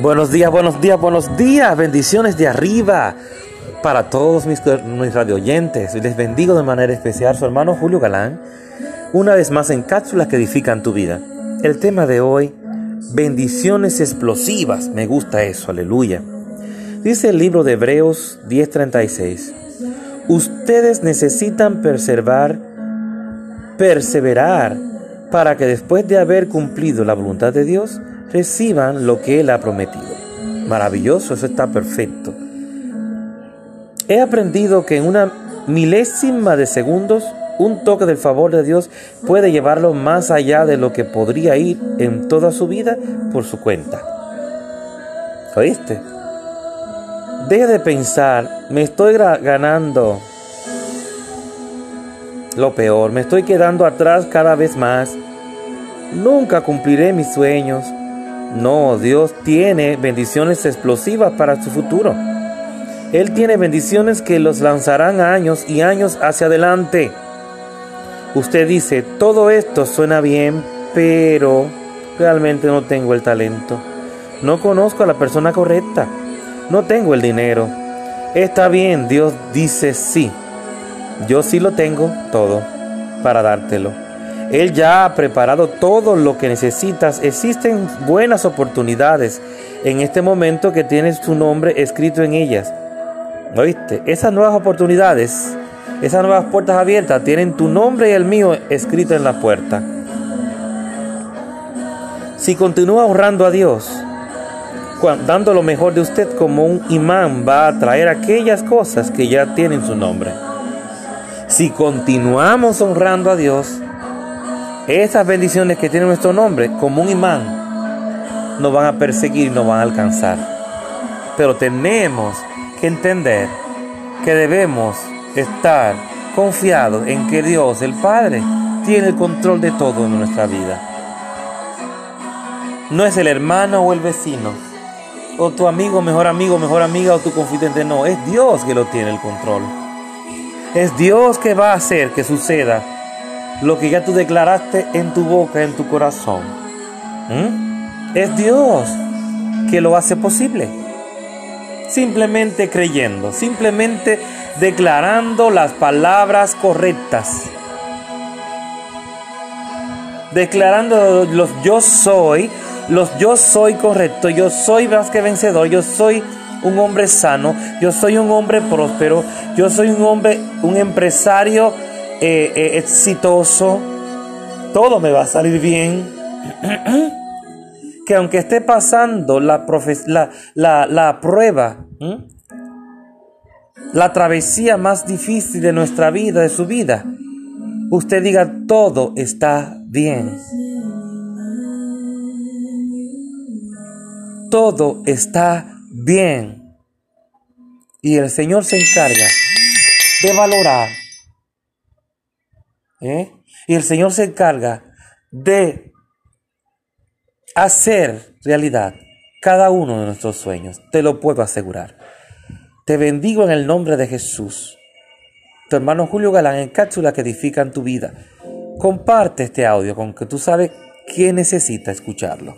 Buenos días, buenos días, buenos días. Bendiciones de arriba para todos mis, mis radio oyentes. Les bendigo de manera especial su hermano Julio Galán. Una vez más en cápsulas que edifican tu vida. El tema de hoy, bendiciones explosivas. Me gusta eso, aleluya. Dice el libro de Hebreos 10:36. Ustedes necesitan perseverar, perseverar para que después de haber cumplido la voluntad de Dios, reciban lo que Él ha prometido. Maravilloso, eso está perfecto. He aprendido que en una milésima de segundos, un toque del favor de Dios puede llevarlo más allá de lo que podría ir en toda su vida por su cuenta. ¿Oíste? Deje de pensar, me estoy ganando lo peor, me estoy quedando atrás cada vez más. Nunca cumpliré mis sueños. No, Dios tiene bendiciones explosivas para su futuro. Él tiene bendiciones que los lanzarán años y años hacia adelante. Usted dice, todo esto suena bien, pero realmente no tengo el talento. No conozco a la persona correcta. No tengo el dinero. Está bien, Dios dice sí. Yo sí lo tengo todo para dártelo. Él ya ha preparado todo lo que necesitas. Existen buenas oportunidades en este momento que tienes tu nombre escrito en ellas. ¿Oíste? Esas nuevas oportunidades, esas nuevas puertas abiertas tienen tu nombre y el mío escrito en la puerta. Si continúa honrando a Dios, dando lo mejor de usted como un imán, va a traer aquellas cosas que ya tienen su nombre. Si continuamos honrando a Dios, esas bendiciones que tiene nuestro nombre, como un imán, nos van a perseguir y nos van a alcanzar. Pero tenemos que entender que debemos estar confiados en que Dios, el Padre, tiene el control de todo en nuestra vida. No es el hermano o el vecino, o tu amigo, mejor amigo, mejor amiga, o tu confidente, no, es Dios que lo tiene el control. Es Dios que va a hacer que suceda lo que ya tú declaraste en tu boca, en tu corazón. ¿Mm? Es Dios que lo hace posible. Simplemente creyendo, simplemente declarando las palabras correctas. Declarando los yo soy, los yo soy correcto, yo soy más que vencedor, yo soy un hombre sano, yo soy un hombre próspero, yo soy un hombre, un empresario eh, eh, exitoso, todo me va a salir bien. que aunque esté pasando la, la, la, prueba, la travesía más difícil de nuestra vida, de su vida, usted diga, todo está bien. Todo está bien. Y el Señor se encarga de valorar ¿eh? Y el Señor se encarga de hacer realidad cada uno de nuestros sueños. Te lo puedo asegurar. Te bendigo en el nombre de Jesús. Tu hermano Julio Galán en cápsula que edifican tu vida. Comparte este audio con que tú sabes que necesita escucharlo.